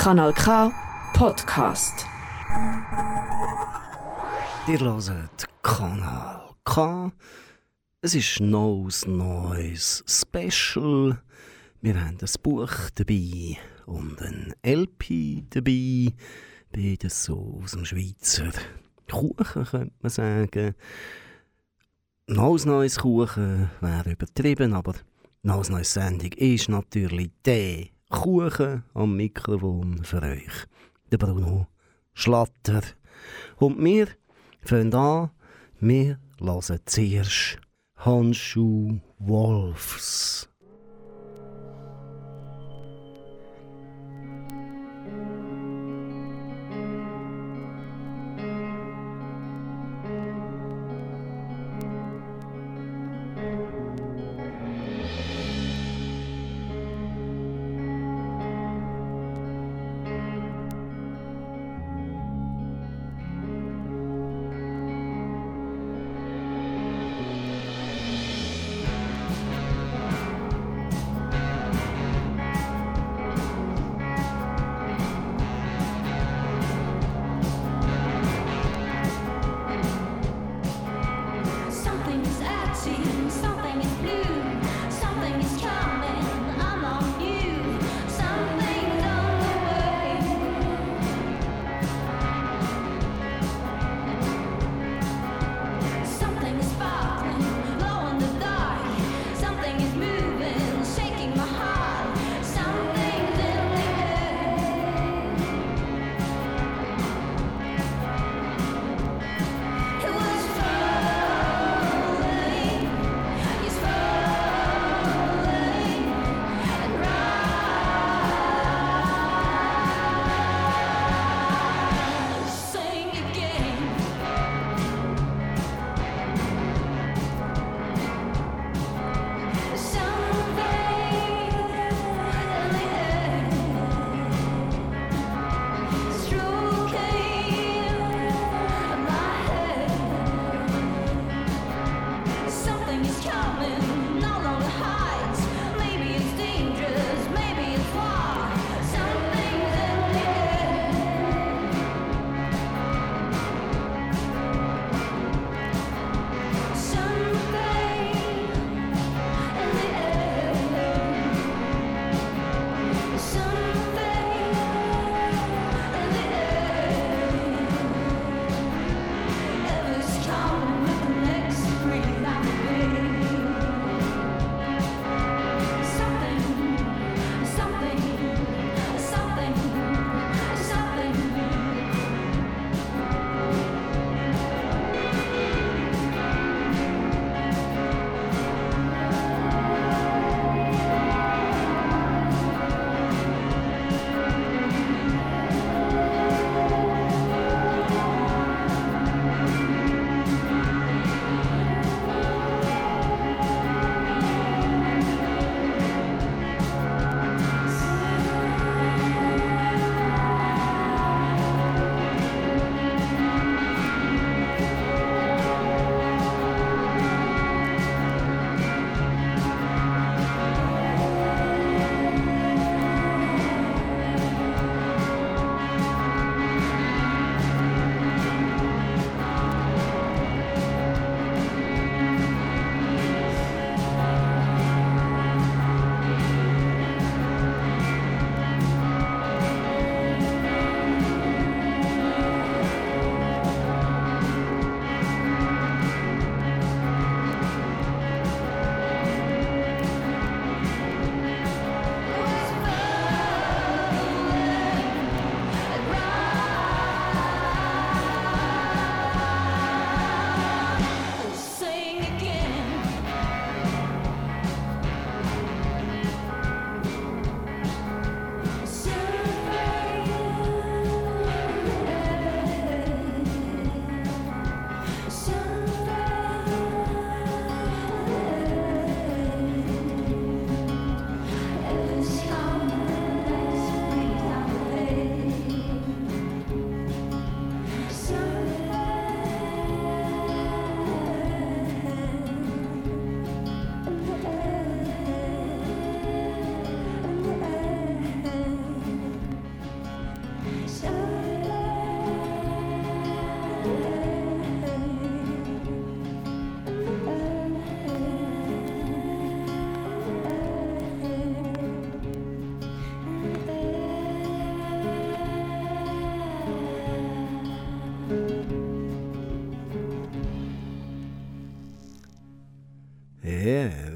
Kanal K Podcast. Ihr hört Kanal K. Es ist neues, neues Special. Wir haben ein Buch dabei und ein LP dabei. Beides so aus dem Schweizer Kuchen, könnte man sagen. Neues, neues Kuchen wäre übertrieben, aber neues, neues Sendung ist natürlich der Kuchen am Mikrofon für euch. Der Bruno Schlatter. Und wir fangen an, wir hören zuerst Handschuh Wolfs.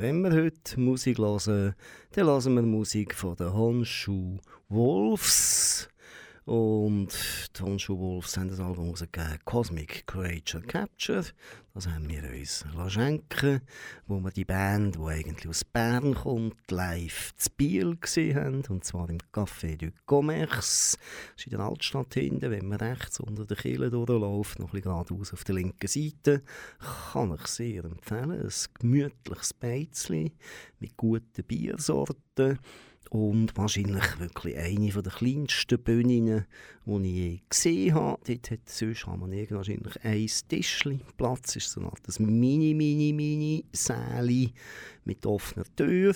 Wenn wir heute Musik hören, dann hören wir Musik von den Honshu Wolves. Und die Honshu Wolves haben das Album rausgegeben, Cosmic Creature Capture. Das haben wir uns schenken wo wir die Band, die eigentlich aus Bern kommt, live zu Biel gesehen haben. Und zwar im Café du Commerce. Das ist in der Altstadt hinten, wenn man rechts unter der Kille durchläuft, noch ein bisschen geradeaus auf der linken Seite. Kann ich sehr empfehlen. Ein gemütliches Beizli mit guten Biersorten und wahrscheinlich wirklich eine der kleinsten Bühnen, die ich je gesehen habe. Dort hat sonst haben wir wahrscheinlich ein Tischchen. Platz ist so ein mini, mini, mini Säle mit offener Tür.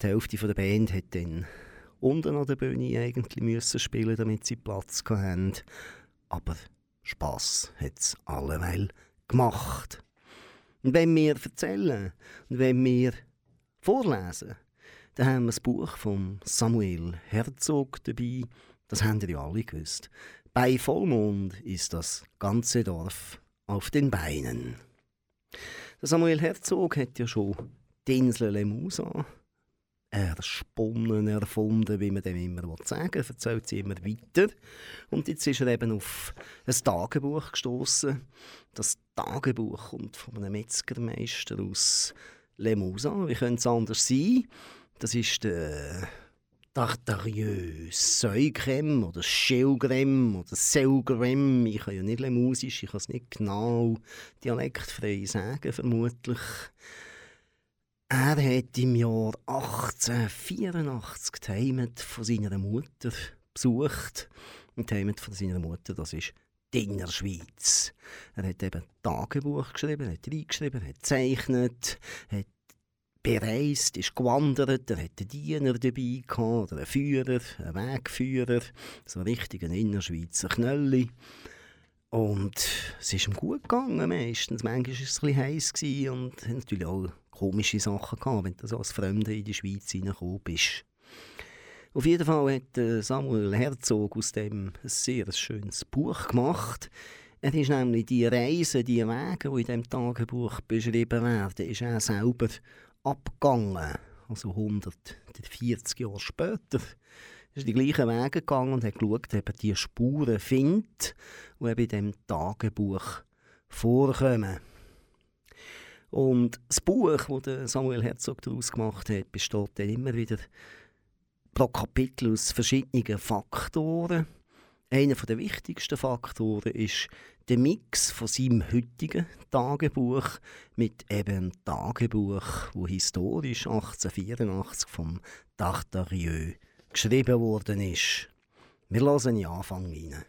Die Hälfte der Band hat dann unten an der Bühne eigentlich müssen spielen, damit sie Platz hatten. Aber Spass hat es alleweil gemacht. Und wenn wir erzählen und wenn wir vorlesen, dann haben wir das Buch von Samuel Herzog dabei. Das haben ihr ja alle gewusst. Bei Vollmond ist das ganze Dorf auf den Beinen. Der Samuel Herzog hat ja schon die Insel Lemusa ersponnen, erfunden, wie man dem immer sagen will. erzählt sie immer weiter. Und jetzt ist er eben auf ein Tagebuch gestoßen. Das Tagebuch kommt von einem Metzgermeister aus Lemusa. Wie könnte es anders sein? Das ist der Tartarieux Säugrem oder Schilgrem oder Selgrem. Ich kann ja nicht musisch, ich kann es nicht genau dialektfrei sagen, vermutlich. Er hat im Jahr 1884 die Heimat von seiner Mutter besucht. Und die Heimat von seiner Mutter, das ist die Innerschweiz. Er hat eben Tagebuch geschrieben, hat reingeschrieben, hat gezeichnet, hat bereist, ist gewandert, er hatte Diener dabei gehabt, oder einen Führer, einen Wegführer, so einen richtigen Innerschweizer Knölli. Und es ist ihm gut gegangen meistens. Manchmal war es ein bisschen heiß und hat natürlich auch komische Sachen gehabt, wenn du so als Fremder in die Schweiz reingekommen bist. Auf jeden Fall hat Samuel Herzog aus dem ein sehr schönes Buch gemacht. Er ist nämlich die Reisen, die Wege, die in diesem Tagebuch beschrieben werden, ist er selber abgegangen. Also 140 Jahre später ist die gleichen Wege gegangen und hat geschaut, ob er die Spuren findet, die eben in diesem Tagebuch vorkommen. Und das Buch, das Samuel Herzog daraus gemacht hat, besteht dann immer wieder pro Kapitel aus verschiedenen Faktoren. Einer der wichtigsten Faktoren ist der Mix von seinem heutigen Tagebuch mit eben Tagebuch, wo historisch 1884 vom Tartarieux geschrieben worden ist. Wir lassen den Anfang rein.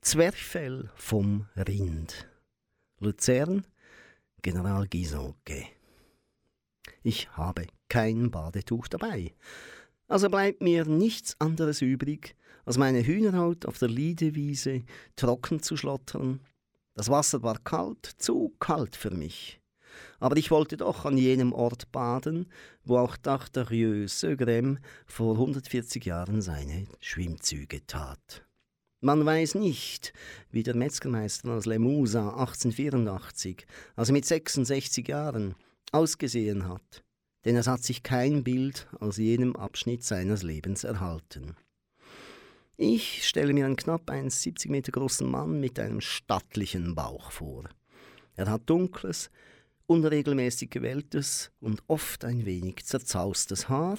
Zwerchfell vom Rind. Luzern, General Gisocke. Ich habe kein Badetuch dabei. Also bleibt mir nichts anderes übrig, als meine Hühnerhaut auf der Liedewiese trocken zu schlottern. Das Wasser war kalt, zu kalt für mich. Aber ich wollte doch an jenem Ort baden, wo auch Tartarieux Segrem vor 140 Jahren seine Schwimmzüge tat. Man weiß nicht, wie der Metzgermeister aus Lemusa 1884, also mit 66 Jahren, ausgesehen hat, denn es hat sich kein Bild aus jenem Abschnitt seines Lebens erhalten. Ich stelle mir einen knapp 1,70 Meter großen Mann mit einem stattlichen Bauch vor. Er hat dunkles, unregelmäßig gewelltes und oft ein wenig zerzaustes Haar,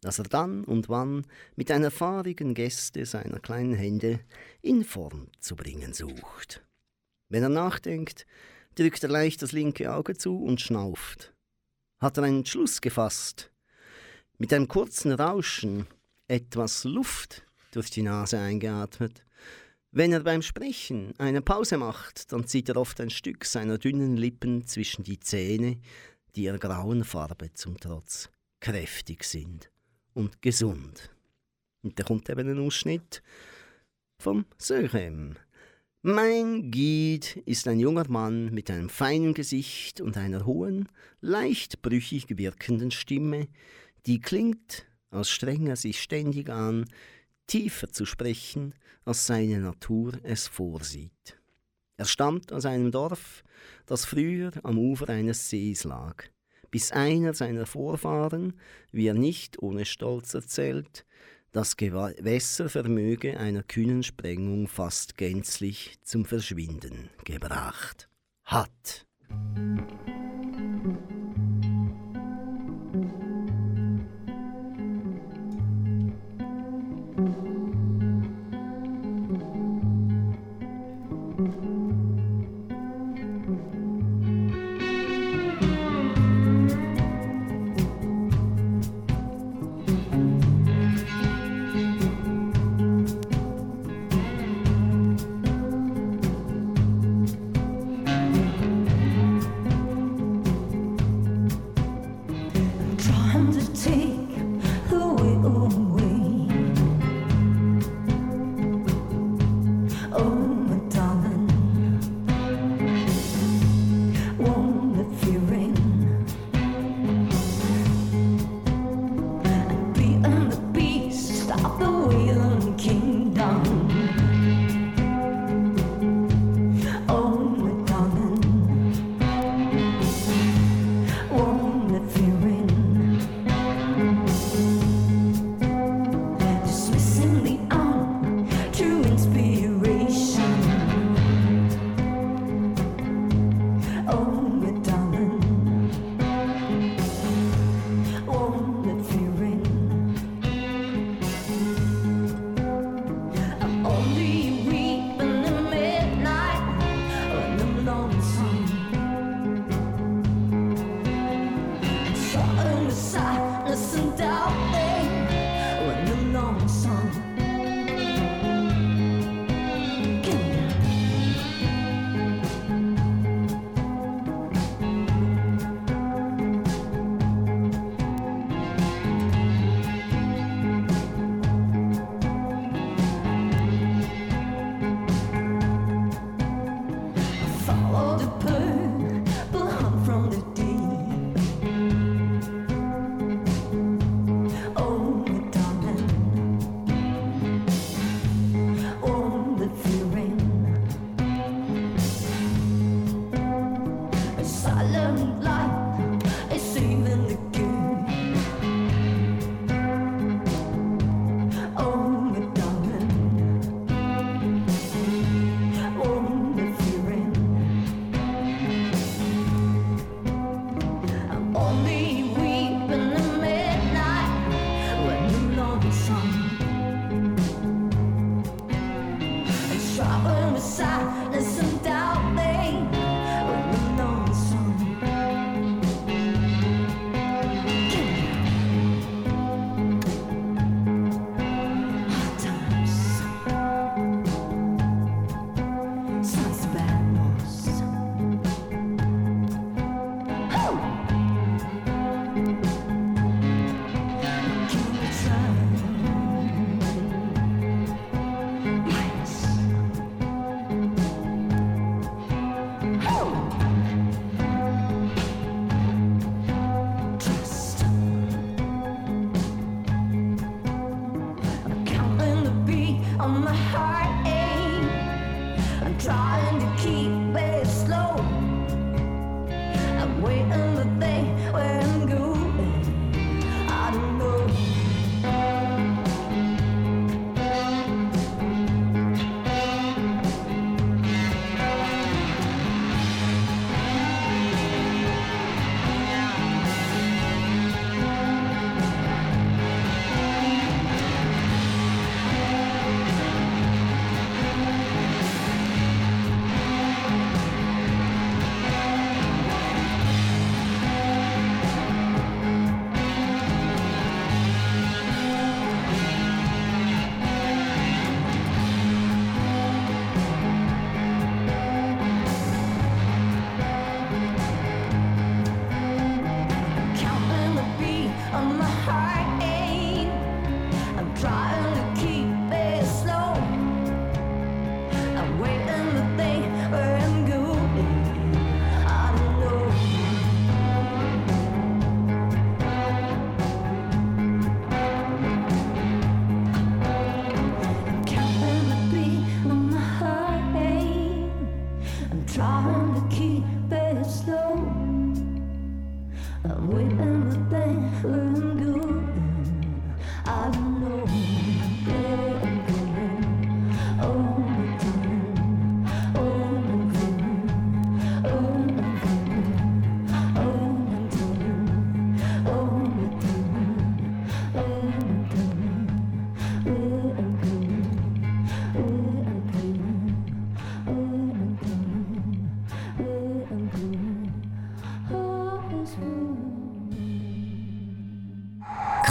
das er dann und wann mit einer fahrigen Geste seiner kleinen Hände in Form zu bringen sucht. Wenn er nachdenkt, drückt er leicht das linke Auge zu und schnauft. Hat er einen Entschluss gefasst? Mit einem kurzen Rauschen, etwas Luft durch die Nase eingeatmet. Wenn er beim Sprechen eine Pause macht, dann zieht er oft ein Stück seiner dünnen Lippen zwischen die Zähne, die ihrer grauen Farbe zum Trotz kräftig sind und gesund. Und da kommt eben ein Ausschnitt vom Söchem. Mein Guide ist ein junger Mann mit einem feinen Gesicht und einer hohen, leicht brüchig wirkenden Stimme, die klingt, als strenge er sich ständig an, tiefer zu sprechen, als seine Natur es vorsieht. Er stammt aus einem Dorf, das früher am Ufer eines Sees lag. bis einer seiner Vorfahren, wie er nicht ohne Stolz erzählt, das Gewässer vermöge einer kühnen Sprengung fast gänzlich zum Verschwinden gebracht hat.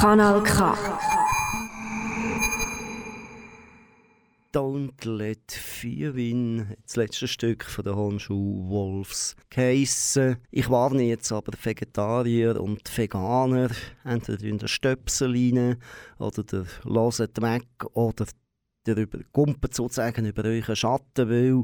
Kanal K. Don't Let Fear Win, das letzte Stück von der Hornschuh Wolves geheissen. Ich warne jetzt aber Vegetarier und Veganer, entweder in der Stöpsel rein, oder der Loset weg oder darüber kumpelt sozusagen über euren Schatten, weil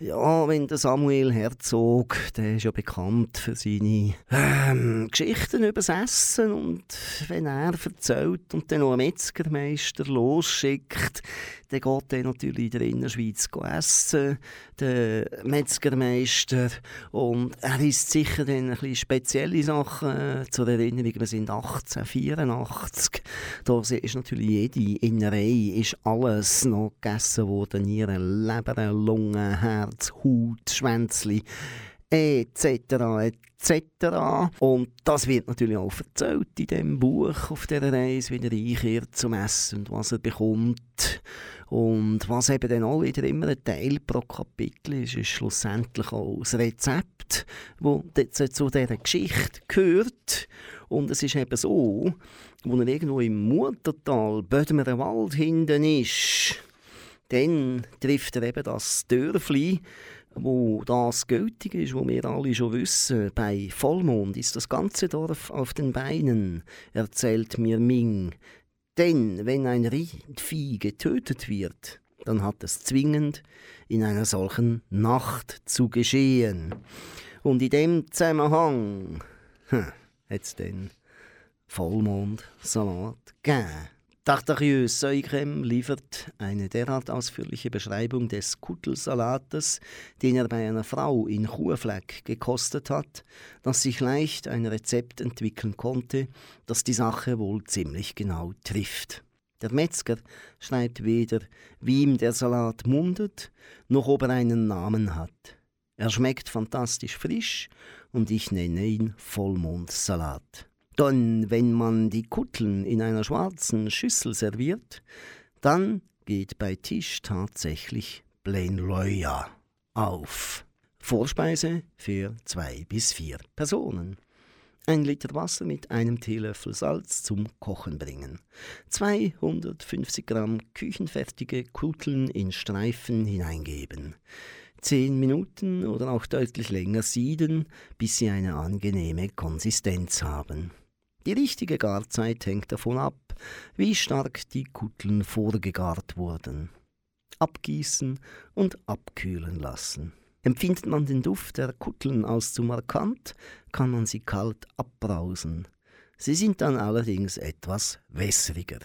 ja, wenn der Samuel Herzog, der ist ja bekannt für seine ähm, Geschichten über das Essen und wenn er erzählt und dann noch einen Metzgermeister losschickt, dann geht er natürlich in der Innerschweiz essen, der Metzgermeister. Und er isst sicher dann ein bisschen spezielle Sachen äh, zur Erinnerung. Wir sind 1884. Da ist natürlich jede Innerei, ist alles noch gegessen worden. Nieren, Leber, Lunge, Herz, Haut, Schwänzli etc. etc. Und das wird natürlich auch erzählt in dem Buch auf der Reise, wie er einkehrt zum Essen und was er bekommt. Und was eben dann auch wieder immer ein Teil pro Kapitel ist, ist schlussendlich auch das Rezept, das zu dieser Geschichte gehört. Und es ist eben so, wo er irgendwo im Muttertal, Bödemer Wald hinten ist, dann trifft er eben das Dörfli, wo das gültig ist, wo wir alle schon wissen. Bei Vollmond ist das ganze Dorf auf den Beinen, erzählt mir Ming. Denn wenn ein Rindvieh getötet wird, dann hat es zwingend in einer solchen Nacht zu geschehen. Und in dem Zusammenhang hat es dann Vollmondsalat gegeben. Tartarieux Säugrem liefert eine derart ausführliche Beschreibung des Kuttelsalates, den er bei einer Frau in Churfleck gekostet hat, dass sich leicht ein Rezept entwickeln konnte, das die Sache wohl ziemlich genau trifft. Der Metzger schreibt weder, wie ihm der Salat mundet, noch ob er einen Namen hat. Er schmeckt fantastisch frisch und ich nenne ihn Vollmondsalat. Denn wenn man die Kutteln in einer schwarzen Schüssel serviert, dann geht bei Tisch tatsächlich Plain Loya auf. Vorspeise für zwei bis vier Personen. Ein Liter Wasser mit einem Teelöffel Salz zum Kochen bringen. 250 Gramm küchenfertige Kutteln in Streifen hineingeben. 10 Minuten oder auch deutlich länger sieden, bis sie eine angenehme Konsistenz haben. Die richtige Garzeit hängt davon ab, wie stark die Kutteln vorgegart wurden. Abgießen und abkühlen lassen. Empfindet man den Duft der Kutteln als zu markant, kann man sie kalt abbrausen. Sie sind dann allerdings etwas wässriger.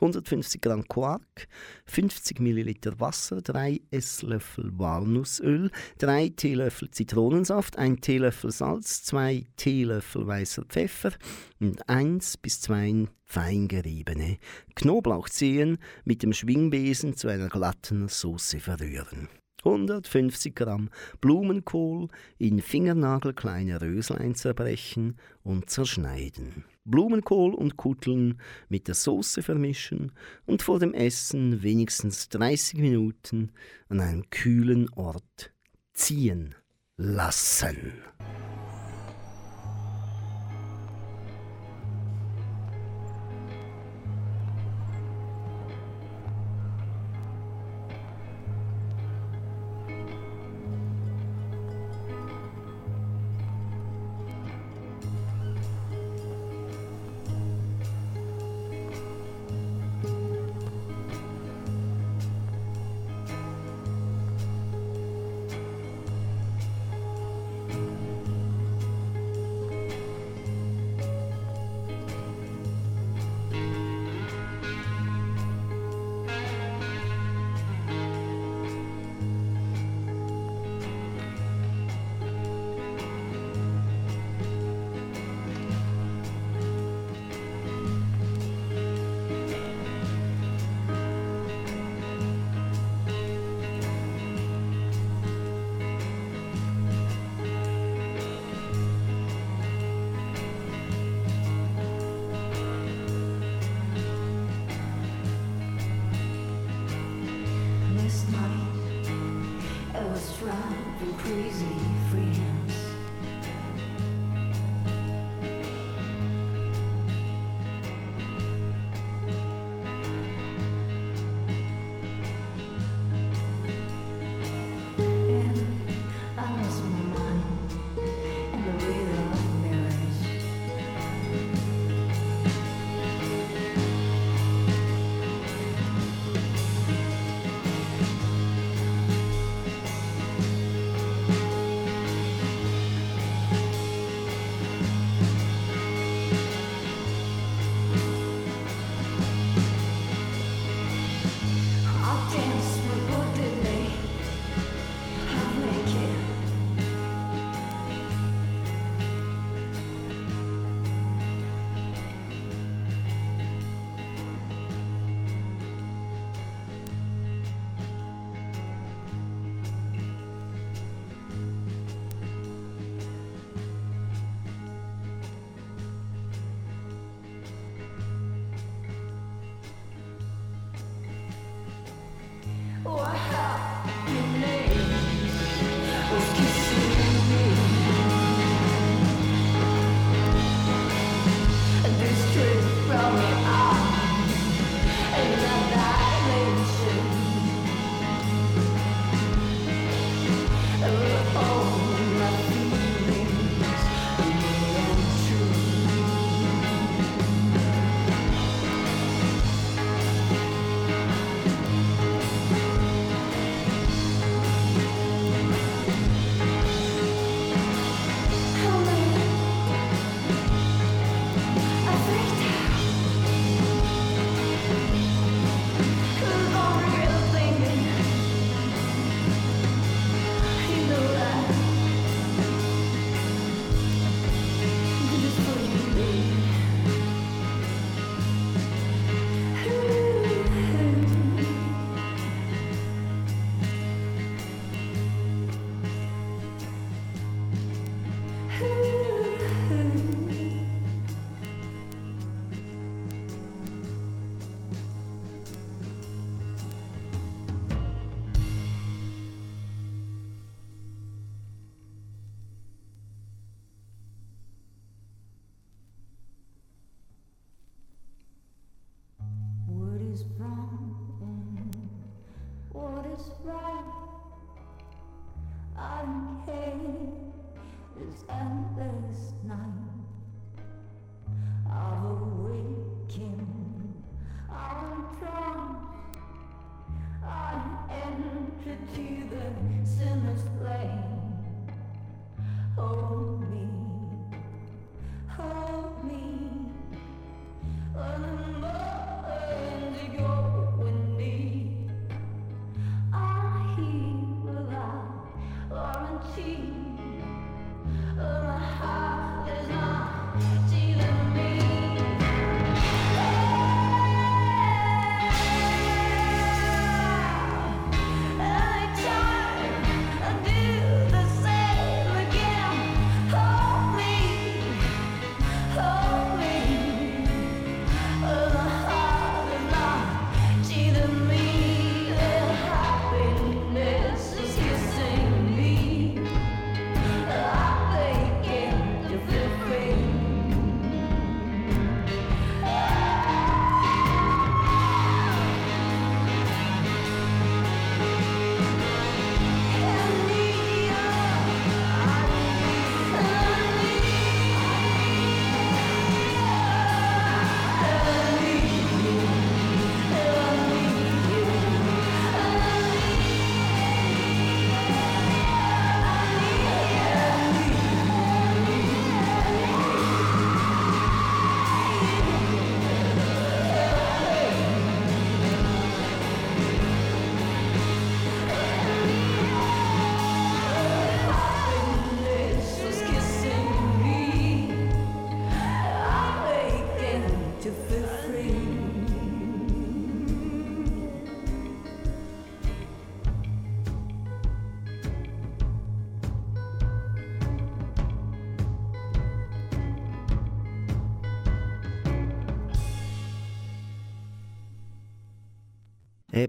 150 Gramm Quark, 50 Milliliter Wasser, 3 Esslöffel Walnussöl, 3 Teelöffel Zitronensaft, 1 Teelöffel Salz, 2 Teelöffel weißer Pfeffer und 1 bis 2 fein geriebene Knoblauchzehen mit dem Schwingbesen zu einer glatten Soße verrühren. 150 Gramm Blumenkohl in fingernagelkleine Röslein zerbrechen und zerschneiden. Blumenkohl und Kutteln mit der Soße vermischen und vor dem Essen wenigstens 30 Minuten an einem kühlen Ort ziehen lassen.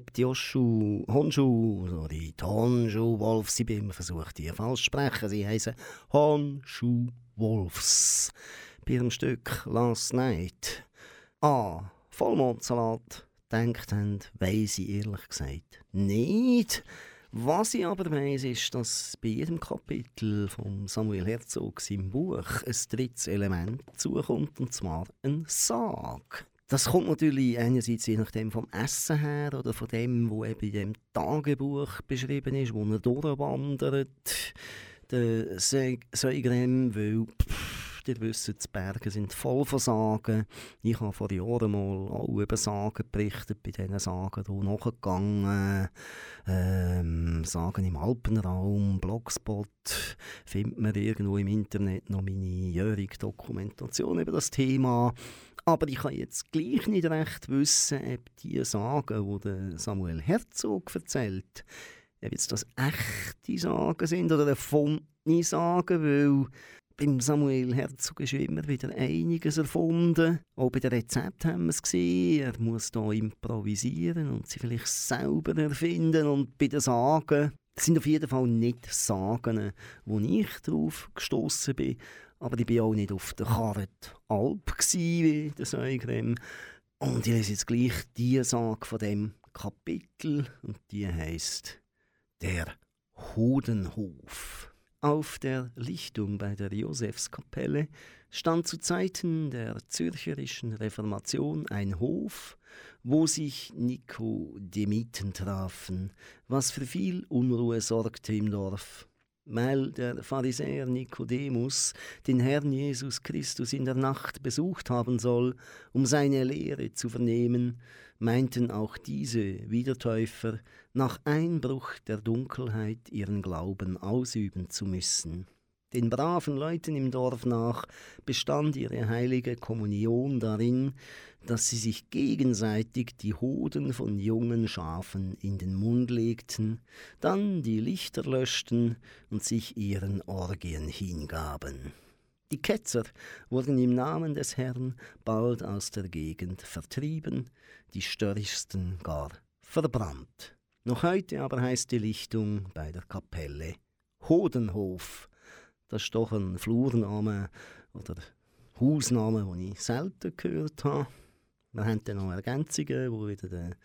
Hebt Joschu, Honshu, oder die Honshu Wolf, sie bin versucht, die falsch zu sprechen. Sie heißen Honshu Wolfs. Bei ihrem Stück Last Night. Ah, Vollmondsalat denkt haben, weiss ich ehrlich gesagt nicht. Was ich aber weiss, ist, dass bei jedem Kapitel von Samuel Herzog seinem Buch ein drittes Element zukommt, und zwar ein Sarg. Das kommt natürlich einerseits je nachdem vom Essen her oder von dem, was eben in dem Tagebuch beschrieben ist, wo er durchwandert, der Säugrem, weil pff, ihr wisst, die Berge sind voll von Sagen. Ich habe vor Jahren mal auch über Sagen berichtet, bei diesen Sagen hier nachgegangen. Ähm, Sagen im Alpenraum, Blogspot, findet man irgendwo im Internet noch meine jährige Dokumentation über das Thema. Aber ich kann jetzt gleich nicht recht wissen, ob die Sagen, die Samuel Herzog erzählt, ob jetzt das echte Sagen sind oder erfundene Sagen, weil beim Samuel Herzog ist immer wieder einiges erfunden. Auch bei den Rezepten haben wir es gesehen. Er muss da improvisieren und sie vielleicht selber erfinden. Und bei den Sagen sind auf jeden Fall nicht Sagen, wo ich drauf gestoßen bin. Aber ich bin auch nicht auf der Karet Alp wie der Säugrem. Und ich lese jetzt gleich die Sage von dem Kapitel und die heißt Der Hodenhof. Auf der Lichtung bei der Josefskapelle stand zu Zeiten der zürcherischen Reformation ein Hof, wo sich Nikodemiten trafen, was für viel Unruhe sorgte im Dorf. Weil der Pharisäer Nikodemus den Herrn Jesus Christus in der Nacht besucht haben soll, um seine Lehre zu vernehmen, meinten auch diese Wiedertäufer, nach Einbruch der Dunkelheit ihren Glauben ausüben zu müssen. Den braven Leuten im Dorf nach bestand ihre heilige Kommunion darin, dass sie sich gegenseitig die Hoden von jungen Schafen in den Mund legten, dann die Lichter löschten und sich ihren Orgien hingaben. Die Ketzer wurden im Namen des Herrn bald aus der Gegend vertrieben, die störrischsten gar verbrannt. Noch heute aber heißt die Lichtung bei der Kapelle Hodenhof. Das ist doch ein Flurname oder Hausname, den ich selten gehört habe. Wir haben dann noch Ergänzungen, wo wieder der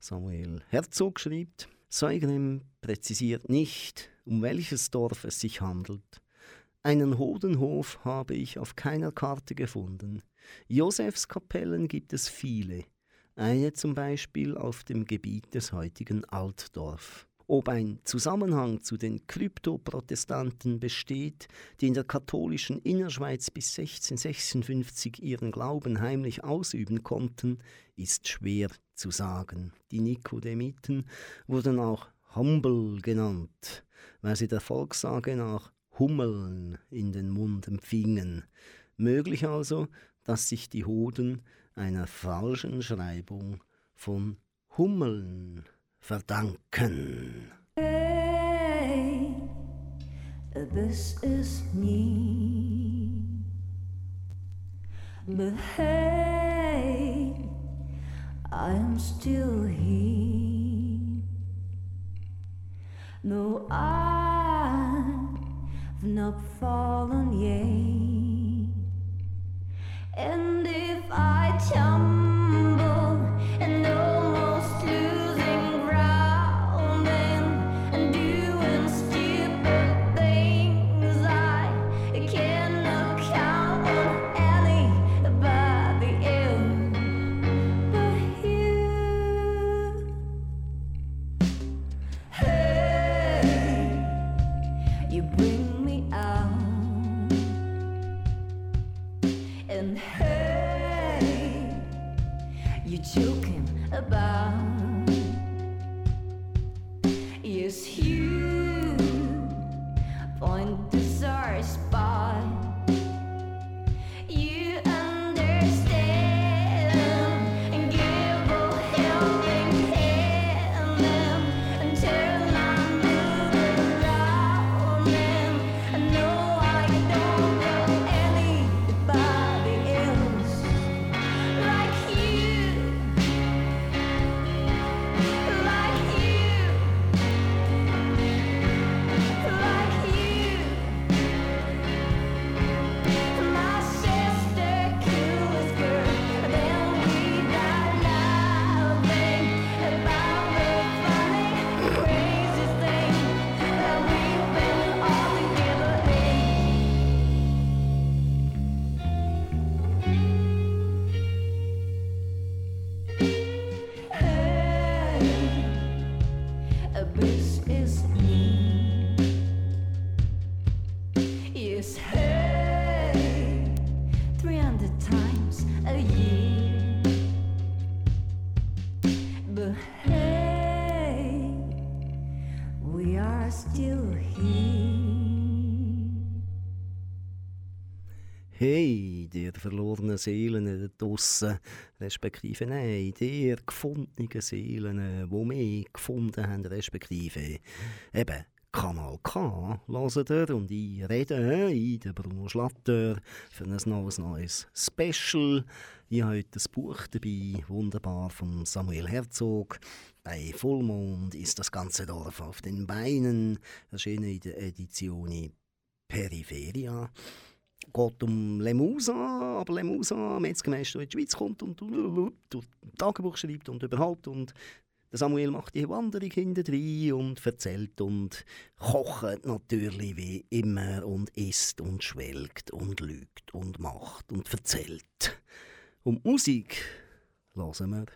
Samuel Herzog schreibt. Seugrim präzisiert nicht, um welches Dorf es sich handelt. Einen Hodenhof habe ich auf keiner Karte gefunden. Josefskapellen gibt es viele. Eine zum Beispiel auf dem Gebiet des heutigen Altdorf. Ob ein Zusammenhang zu den Kryptoprotestanten besteht, die in der katholischen Innerschweiz bis 1656 ihren Glauben heimlich ausüben konnten, ist schwer zu sagen. Die Nikodemiten wurden auch Humble genannt, weil sie der Volkssage nach Hummeln in den Mund empfingen. Möglich also, dass sich die Hoden einer falschen Schreibung von Hummeln verdanken. Hey, this is me. But hey, I am still here. No, I've not fallen yet. And if I tumble about. Hey, dir verlorenen Seelen da draussen, respektive nein, dir gefundenen Seelen, die mich gefunden haben, respektive eben Kanal K, hören ihr und ich rede in der Bruno Schlatter für ein neues, neues Special. Ich habe heute ein Buch dabei, wunderbar, von Samuel Herzog. Bei Vollmond ist das ganze Dorf auf den Beinen, erschienen in der Edition Periferia geht um Lemusa, aber Lemusa, Metzgermeister, der in die Schweiz kommt und Tagebuch schreibt und überhaupt und der Samuel macht die Wanderung hinter drin und erzählt und kocht natürlich wie immer und isst und schwelgt und lügt und macht und erzählt. Und Musik hören wir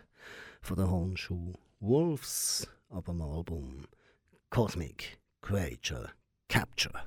von der Handschuh Wolves ab dem Album Cosmic Creature Capture.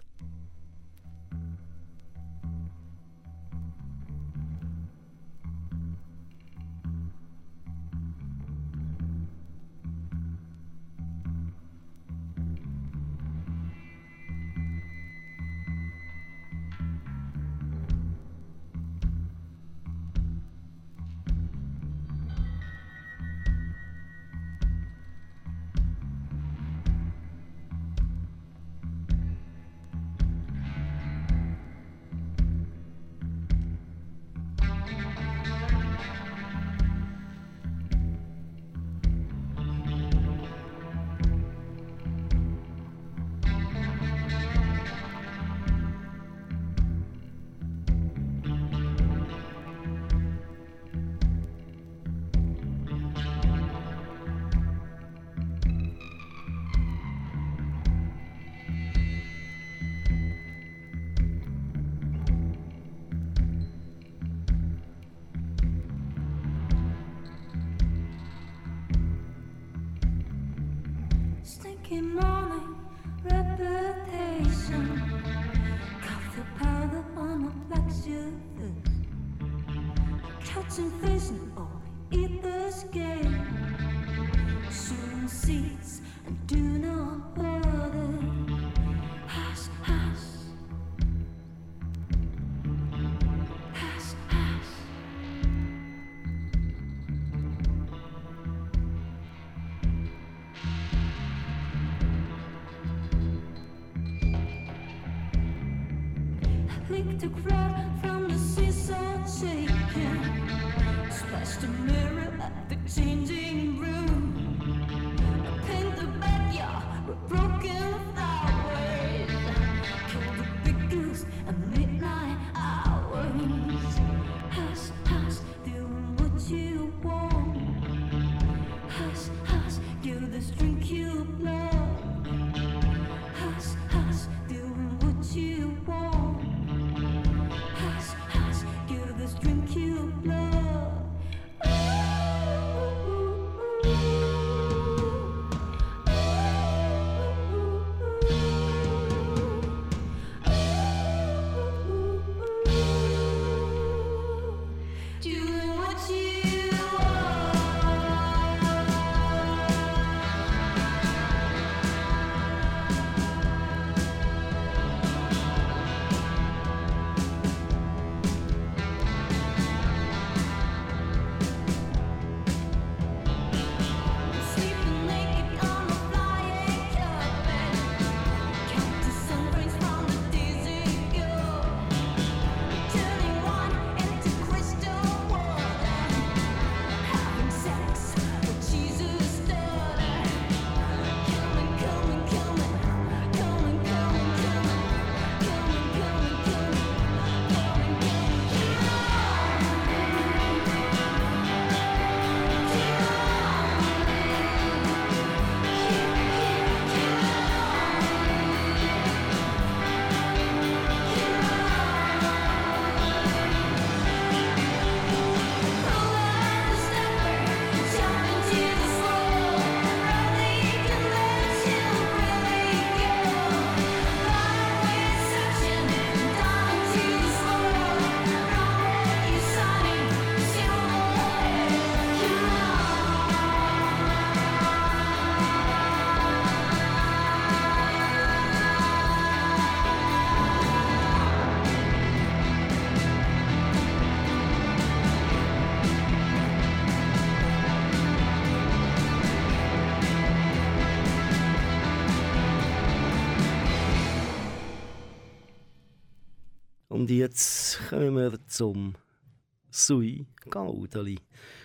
Und jetzt kommen wir zum Sui Gaudeli.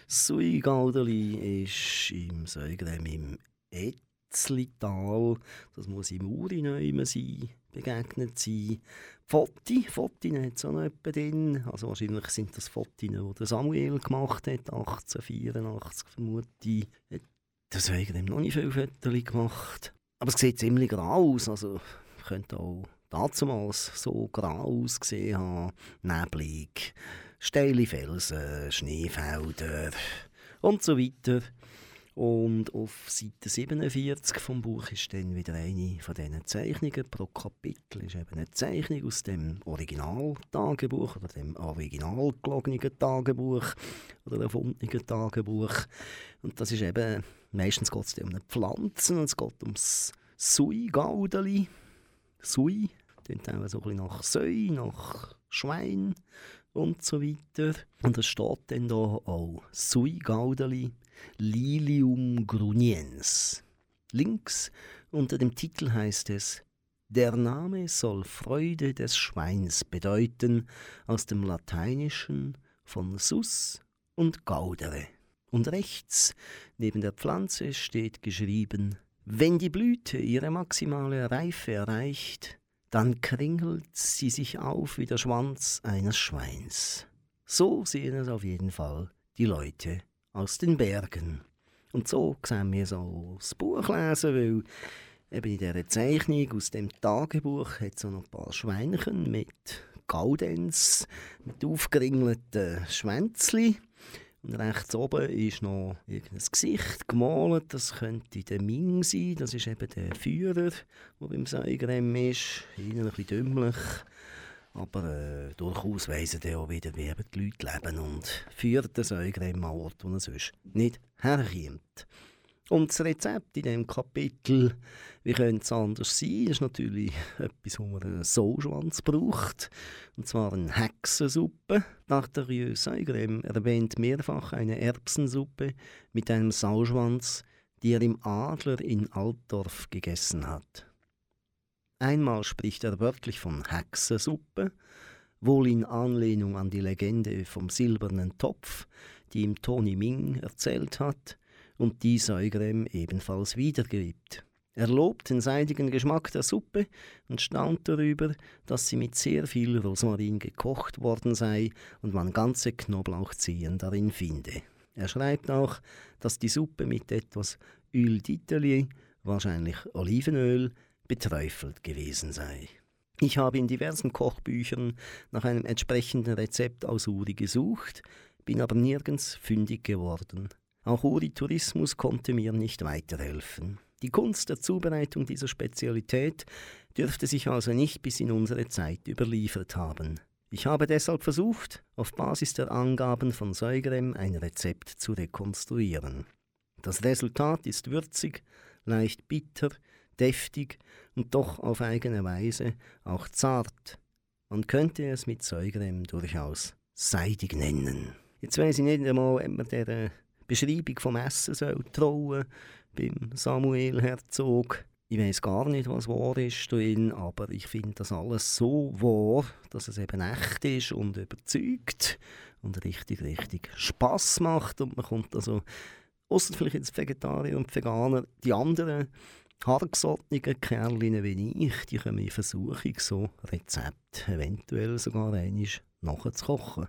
Sui Gaudeli ist im Säugrem im Etzlital, das muss im Urineumen sein, begegnet sein. Foti, Fotin hat es auch noch etwa drin. Also wahrscheinlich sind das Fotin, die Samuel gemacht hat, 1884 vermute ich. Hat Säugrem noch nicht viele Fotos gemacht. Aber es sieht ziemlich grau aus, also könnte auch damals so grau ausgesehen haben. Neblig, steile Felsen, Schneefelder und so weiter. Und auf Seite 47 vom Buch ist dann wieder eine von diesen Zeichnungen. Pro Kapitel ist eben eine Zeichnung aus dem Originaltagebuch oder dem original gelogenen Tagebuch oder erfundenen Tagebuch. Und das ist eben, meistens geht es um eine Pflanze und es geht ums Sui-Gaudeli. Sui, klingt auch so ein bisschen nach Säu, nach Schwein und so weiter. Und es steht dann da auch Sui Gaudeli Lilium gruniens. Links unter dem Titel heißt es Der Name soll Freude des Schweins bedeuten, aus dem Lateinischen von sus und gaudere. Und rechts neben der Pflanze steht geschrieben wenn die Blüte ihre maximale Reife erreicht, dann kringelt sie sich auf wie der Schwanz eines Schweins. So sehen es auf jeden Fall die Leute aus den Bergen. Und so sehen wir so das Buch lesen, weil eben in dieser Zeichnung aus dem Tagebuch hat es noch ein paar Schweinchen mit Gaudenz, mit aufgeringelten Schwänzli. Rechts oben ist noch irgendein Gesicht gemalt. Das könnte der Ming sein. Das ist eben der Führer, der beim Säugrem ist. Innen ein bisschen dümmlich. Aber äh, durchaus weiss er auch wieder, wie eben die Leute leben und führt den Säugrem an Ort, wo er sonst nicht herkommt. Und das Rezept in diesem Kapitel, wie könnte es anders sein, ist natürlich etwas, wo man einen Sauschwanz braucht. Und zwar eine Hexensuppe. Dr. Seigrem erwähnt mehrfach eine Erbsensuppe mit einem Sauschwanz, die er im Adler in Altdorf gegessen hat. Einmal spricht er wörtlich von Hexensuppe, wohl in Anlehnung an die Legende vom silbernen Topf, die ihm Toni Ming erzählt hat, und die Säugrem ebenfalls wiedergibt. Er lobt den seidigen Geschmack der Suppe und staunt darüber, dass sie mit sehr viel Rosmarin gekocht worden sei und man ganze Knoblauchzehen darin finde. Er schreibt auch, dass die Suppe mit etwas Öl d'Italie, wahrscheinlich Olivenöl, beträufelt gewesen sei. Ich habe in diversen Kochbüchern nach einem entsprechenden Rezept aus Uri gesucht, bin aber nirgends fündig geworden. Auch Uri Tourismus konnte mir nicht weiterhelfen. Die Kunst der Zubereitung dieser Spezialität dürfte sich also nicht bis in unsere Zeit überliefert haben. Ich habe deshalb versucht, auf Basis der Angaben von Säugrem ein Rezept zu rekonstruieren. Das Resultat ist würzig, leicht bitter, deftig und doch auf eigene Weise auch zart. Man könnte es mit Säugrem durchaus seidig nennen. Jetzt weiß ich nicht einmal, ob man der Beschreibung vom Essen soll trauen beim Samuel Herzog. Ich weiß gar nicht, was wahr ist drin, aber ich finde das alles so wahr, dass es eben echt ist und überzeugt und richtig, richtig Spaß macht und man kommt also, außer vielleicht jetzt Vegetarier und Veganer, die anderen hartgesottenen Kerlinnen wie ich, die kommen in Versuchung, so Rezepte eventuell sogar einmal nachzukochen.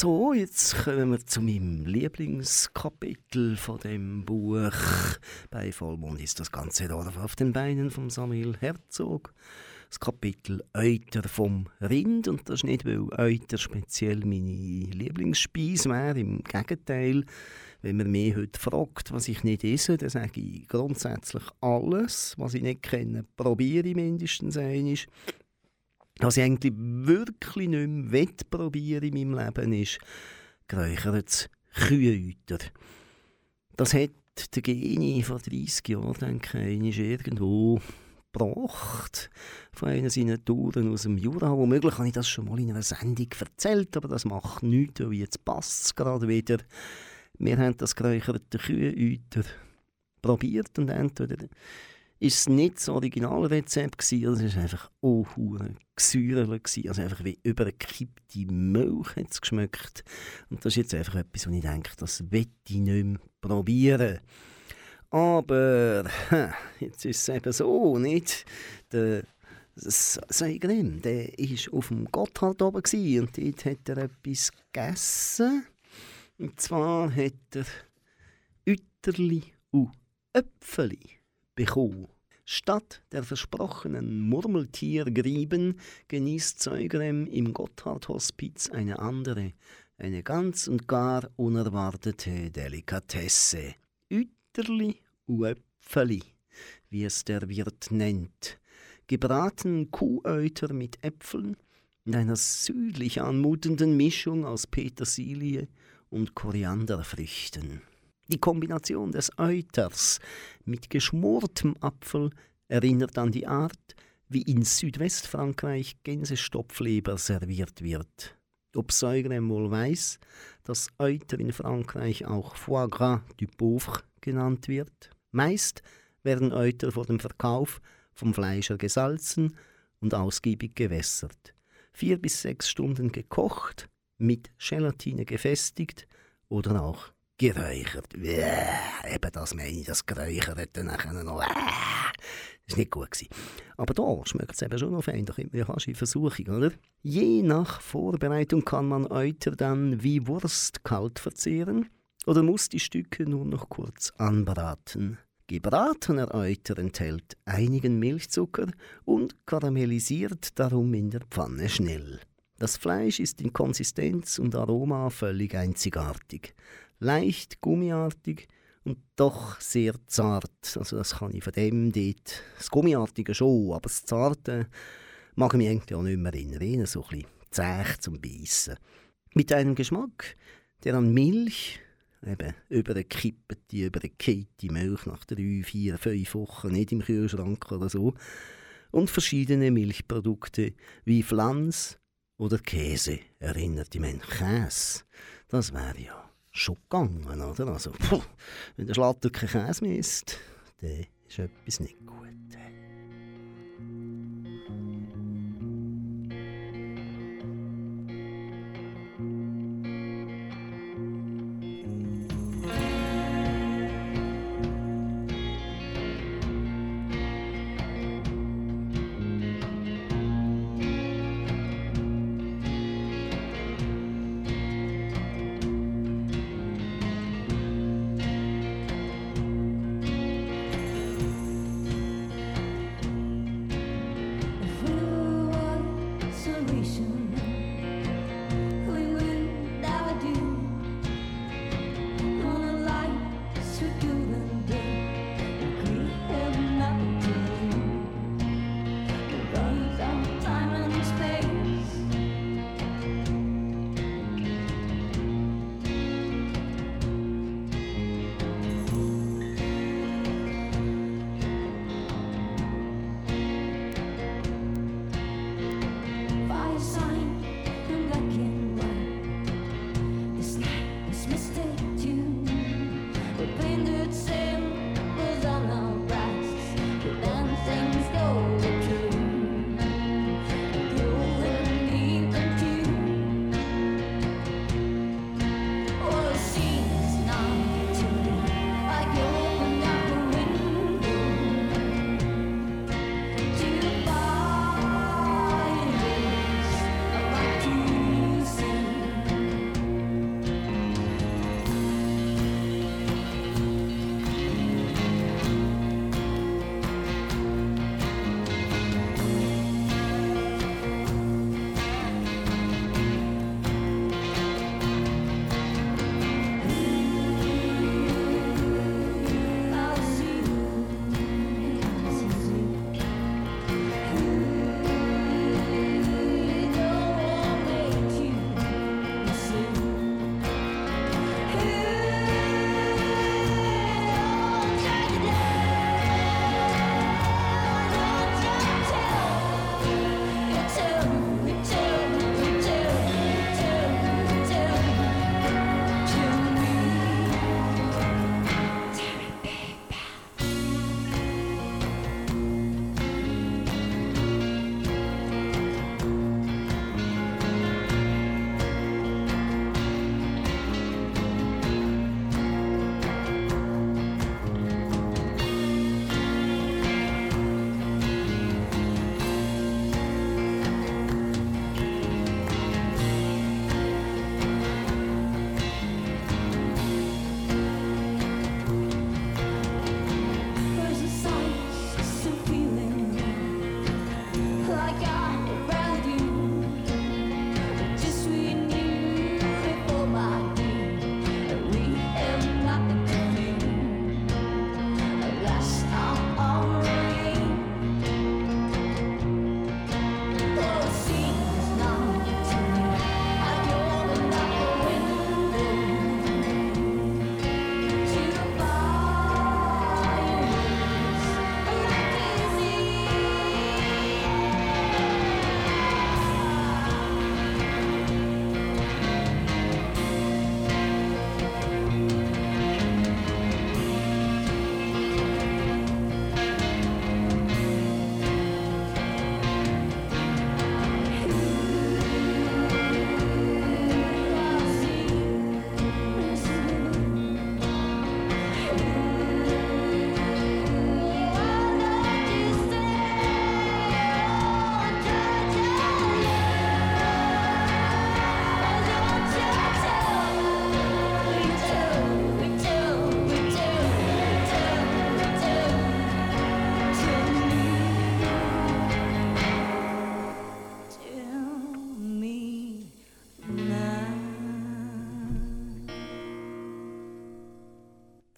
So, jetzt kommen wir zu meinem Lieblingskapitel von dem Buch. Bei Vollmond ist das ganze Dorf auf den Beinen von Samuel Herzog. Das Kapitel Euter vom Rind. Und das ist nicht, weil Euter speziell meine Lieblingsspeise wäre. Im Gegenteil, wenn man mich heute fragt, was ich nicht esse, dann sage ich grundsätzlich alles. Was ich nicht kenne, probiere ich mindestens einmal. Was ich eigentlich wirklich nicht mehr probieren in meinem Leben ist, geräuchertes Kühäuter. Das hat der Geni vor 30 Jahren, denke ich, irgendwo gebracht von einer seiner Touren aus dem Jura. Womöglich habe ich das schon mal in einer Sendung erzählt, aber das macht nichts, weil jetzt passt es gerade wieder. Wir haben das geräucherte Kühäuter probiert und entweder ist es nicht das Originalrezept gewesen, es war einfach oh, gesäuerlich gewesen, also einfach wie übergekippte Milch hat es geschmeckt. Und das ist jetzt einfach etwas, wo ich denke, das will ich nicht mehr probieren. Aber jetzt ist es eben so, nicht? Der Seigrim, der war auf dem Gotthard oben und dort hat er etwas gegessen. Und zwar hat er Ütterli und Äpfeli bekommen. Statt der versprochenen Murmeltiergrieben genießt Zeugrem im Gotthard-Hospiz eine andere, eine ganz und gar unerwartete Delikatesse. Ütterli und Äpfeli, wie es der Wirt nennt. Gebraten Kuhäuter mit Äpfeln in einer südlich anmutenden Mischung aus Petersilie und Korianderfrüchten. Die Kombination des Euters mit geschmortem Apfel erinnert an die Art, wie in Südwestfrankreich Gänsestopfleber serviert wird. Ob Säugrem wohl weiß, dass Euter in Frankreich auch Foie Gras du Pauvre genannt wird? Meist werden Euter vor dem Verkauf vom Fleischer gesalzen und ausgiebig gewässert. Vier bis sechs Stunden gekocht, mit Gelatine gefestigt oder auch geräuchert. Äh, eben das meine ich, das Geräucherte nachher noch. Äh, das war nicht gut. Gewesen. Aber da schmeckt es eben schon noch fein, da kommt man ja fast in Versuchung, oder? Je nach Vorbereitung kann man Euter dann wie Wurst kalt verzehren oder muss die Stücke nur noch kurz anbraten. Gebratener Euter enthält einigen Milchzucker und karamellisiert darum in der Pfanne schnell. Das Fleisch ist in Konsistenz und Aroma völlig einzigartig leicht gummiartig und doch sehr zart. Also das kann ich von dem dort, das Gummiartige schon, aber das Zarte mag ich mich eigentlich auch nicht mehr erinnern. So ein bisschen zäh zum Beißen. Mit einem Geschmack, der an Milch, eben übergekippte, übergekippte Milch nach drei, vier, fünf Wochen nicht im Kühlschrank oder so, und verschiedene Milchprodukte wie Pflanz oder Käse erinnert. Ich meine, Käse, das wäre ja schon gegangen. Oder? Also, puh, wenn der Schlatter kein Käse mehr isst, dann ist etwas nicht gut.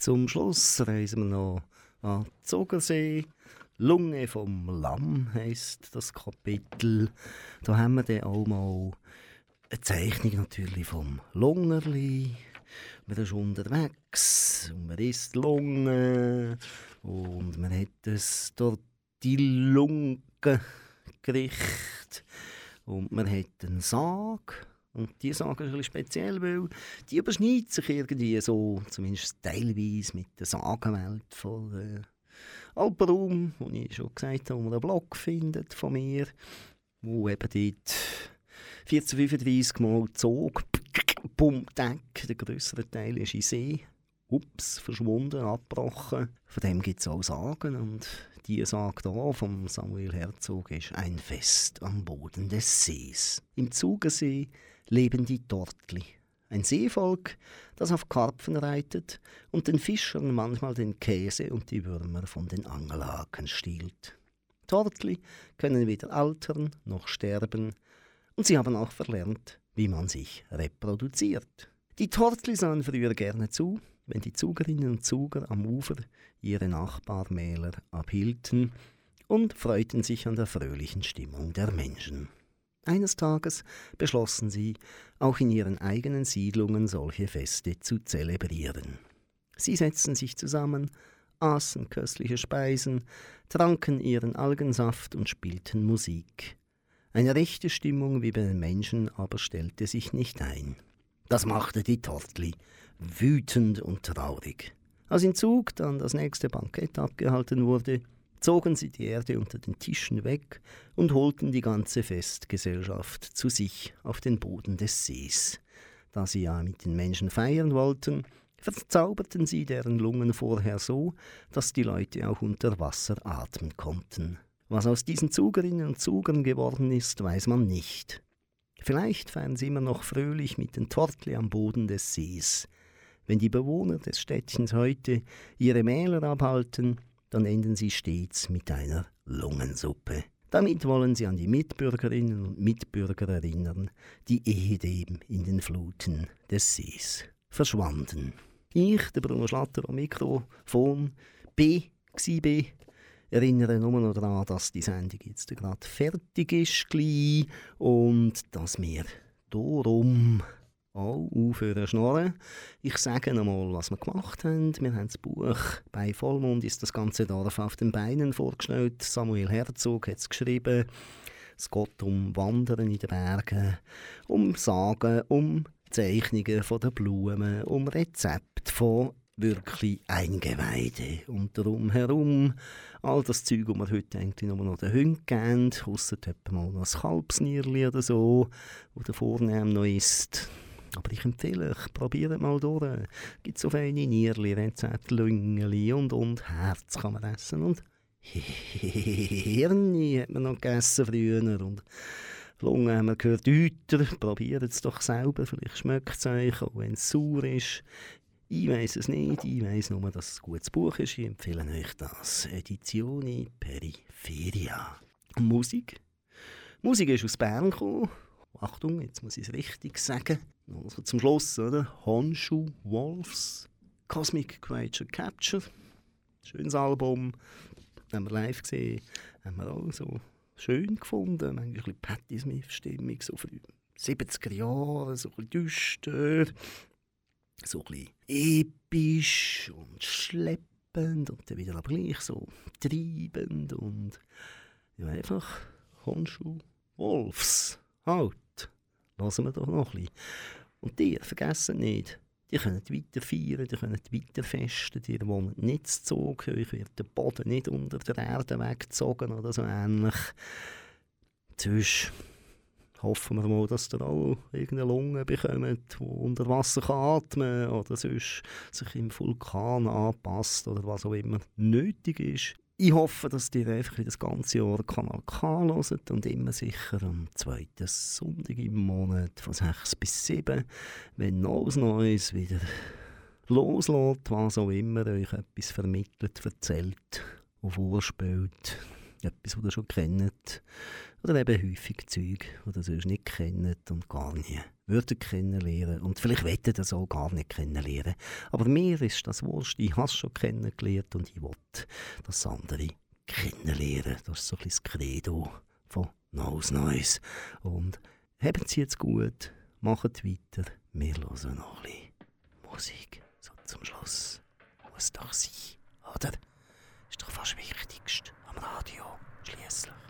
Zum Schluss reisen wir noch an Zogersee. Lunge vom Lamm heisst das Kapitel. Da haben wir dann auch mal eine Zeichnung natürlich vom Lungerli. Man ist unterwegs und man isst Lunge und man hat die Lungengericht und man hat einen Sarg und die Sage ist ein speziell, weil die überschneidet sich irgendwie so, zumindest teilweise, mit der Sagenwelt von äh, Alpenraum, wo ich schon gesagt habe, wo man einen Blog findet von mir, wo eben dort 1435 Mal Zog, bumm, Deck, der größere Teil ist in See, ups, verschwunden, abgebrochen. Von dem gibt es auch Sagen und die Sage hier vom Samuel Herzog ist ein Fest am Boden des Sees. Im Zugersee leben die Tortli. Ein Seevolk, das auf Karpfen reitet und den Fischern manchmal den Käse und die Würmer von den Angelhaken stiehlt. Tortli können weder altern noch sterben und sie haben auch verlernt, wie man sich reproduziert. Die Tortli sahen früher gerne zu, wenn die Zugerinnen und Zuger am Ufer ihre Nachbarmähler abhielten und freuten sich an der fröhlichen Stimmung der Menschen. Eines Tages beschlossen sie, auch in ihren eigenen Siedlungen solche Feste zu zelebrieren. Sie setzten sich zusammen, aßen köstliche Speisen, tranken ihren Algensaft und spielten Musik. Eine rechte Stimmung wie bei den Menschen aber stellte sich nicht ein. Das machte die Tortli wütend und traurig. Als in Zug dann das nächste Bankett abgehalten wurde, zogen sie die Erde unter den Tischen weg und holten die ganze Festgesellschaft zu sich auf den Boden des Sees. Da sie ja mit den Menschen feiern wollten, verzauberten sie deren Lungen vorher so, dass die Leute auch unter Wasser atmen konnten. Was aus diesen Zugerinnen und Zugern geworden ist, weiß man nicht. Vielleicht feiern sie immer noch fröhlich mit den Tortli am Boden des Sees. Wenn die Bewohner des Städtchens heute ihre Mähler abhalten, dann enden sie stets mit einer Lungensuppe. Damit wollen sie an die Mitbürgerinnen und Mitbürger erinnern, die ehedem in den Fluten des Sees verschwanden. Ich, der Bruno Schlatter am Mikrofon, B, B, erinnere nur noch daran, dass die Sendung jetzt gerade fertig ist und dass wir darum auch aufhören schnorren. Ich sage nochmal, was wir gemacht haben. Wir haben das Buch «Bei Vollmond ist das ganze Dorf auf den Beinen» vorgestellt. Samuel Herzog hat es geschrieben. Es geht um Wandern in den Bergen, um Sagen, um Zeichnungen von den Blumen, um Rezepte von wirklich Eingeweide. Und darum herum all das Zeug, das wir heute eigentlich nur noch den Hunden geben, ausser mal noch ein Kalbsnierli oder so, wo der Vornehm noch ist. Aber ich empfehle euch, probiert mal durch. Es gibt so feine Nierli, Rezepte, Lüngeli und, und Herz kann man essen. Und Hirni hat man noch gegessen früher. Und Lungen haben wir gehört, Hüter. Probiert es doch selber, vielleicht schmeckt es euch, auch wenn es sauer ist. Ich weiß es nicht, ich weiß nur, dass es ein gutes Buch ist. Ich empfehle euch das. Edizioni Periferia. Musik. Musik ist aus Bern gekommen. Achtung, jetzt muss ich es richtig sagen. Also zum Schluss, oder? Honshu Wolves, Cosmic Creature Capture. Schönes Album. Haben wir live gesehen. Haben wir auch so schön gefunden. Ein bisschen Patti Smith-Stimmung, so für 70er Jahre, so ein bisschen düster. So ein bisschen episch und schleppend und dann wieder aber gleich so treibend und ja, einfach Honshu Wolves. Halt lassen wir doch noch ein bisschen. Und die, vergessen nicht, die können weiter feiern, die können weiter festen, die wohnen nicht zu Zug, euch wird der Boden nicht unter der Erde weggezogen oder so ähnlich. Sonst hoffen wir mal, dass ihr auch irgendeine Lunge bekommt, die unter Wasser atmen kann oder sonst sich im Vulkan anpasst oder was auch immer nötig ist. Ich hoffe, dass ihr einfach das ganze Jahr Kanal K hört und immer sicher am zweiten Sonntag im Monat von 6 bis 7, wenn Neues Neues wieder loslässt, was auch immer euch etwas vermittelt, erzählt und vorspielt. Etwas, was ihr schon kennt. Oder eben häufig Zeug, die ihr sonst nicht kennt und gar nie würdet kennenlernen. Und vielleicht wettet das auch gar nicht kennenlernen. Aber mir ist das wurscht. Ich habe es schon kennengelernt und ich will das andere kennenlernen. Das ist so ein bisschen das Credo von Nose Neues. Und haben Sie jetzt gut, macht weiter. Wir hören noch ein bisschen Musik. So zum Schluss. Muss doch sein, oder? Ist doch fast das Wichtigste am Radio, schließlich.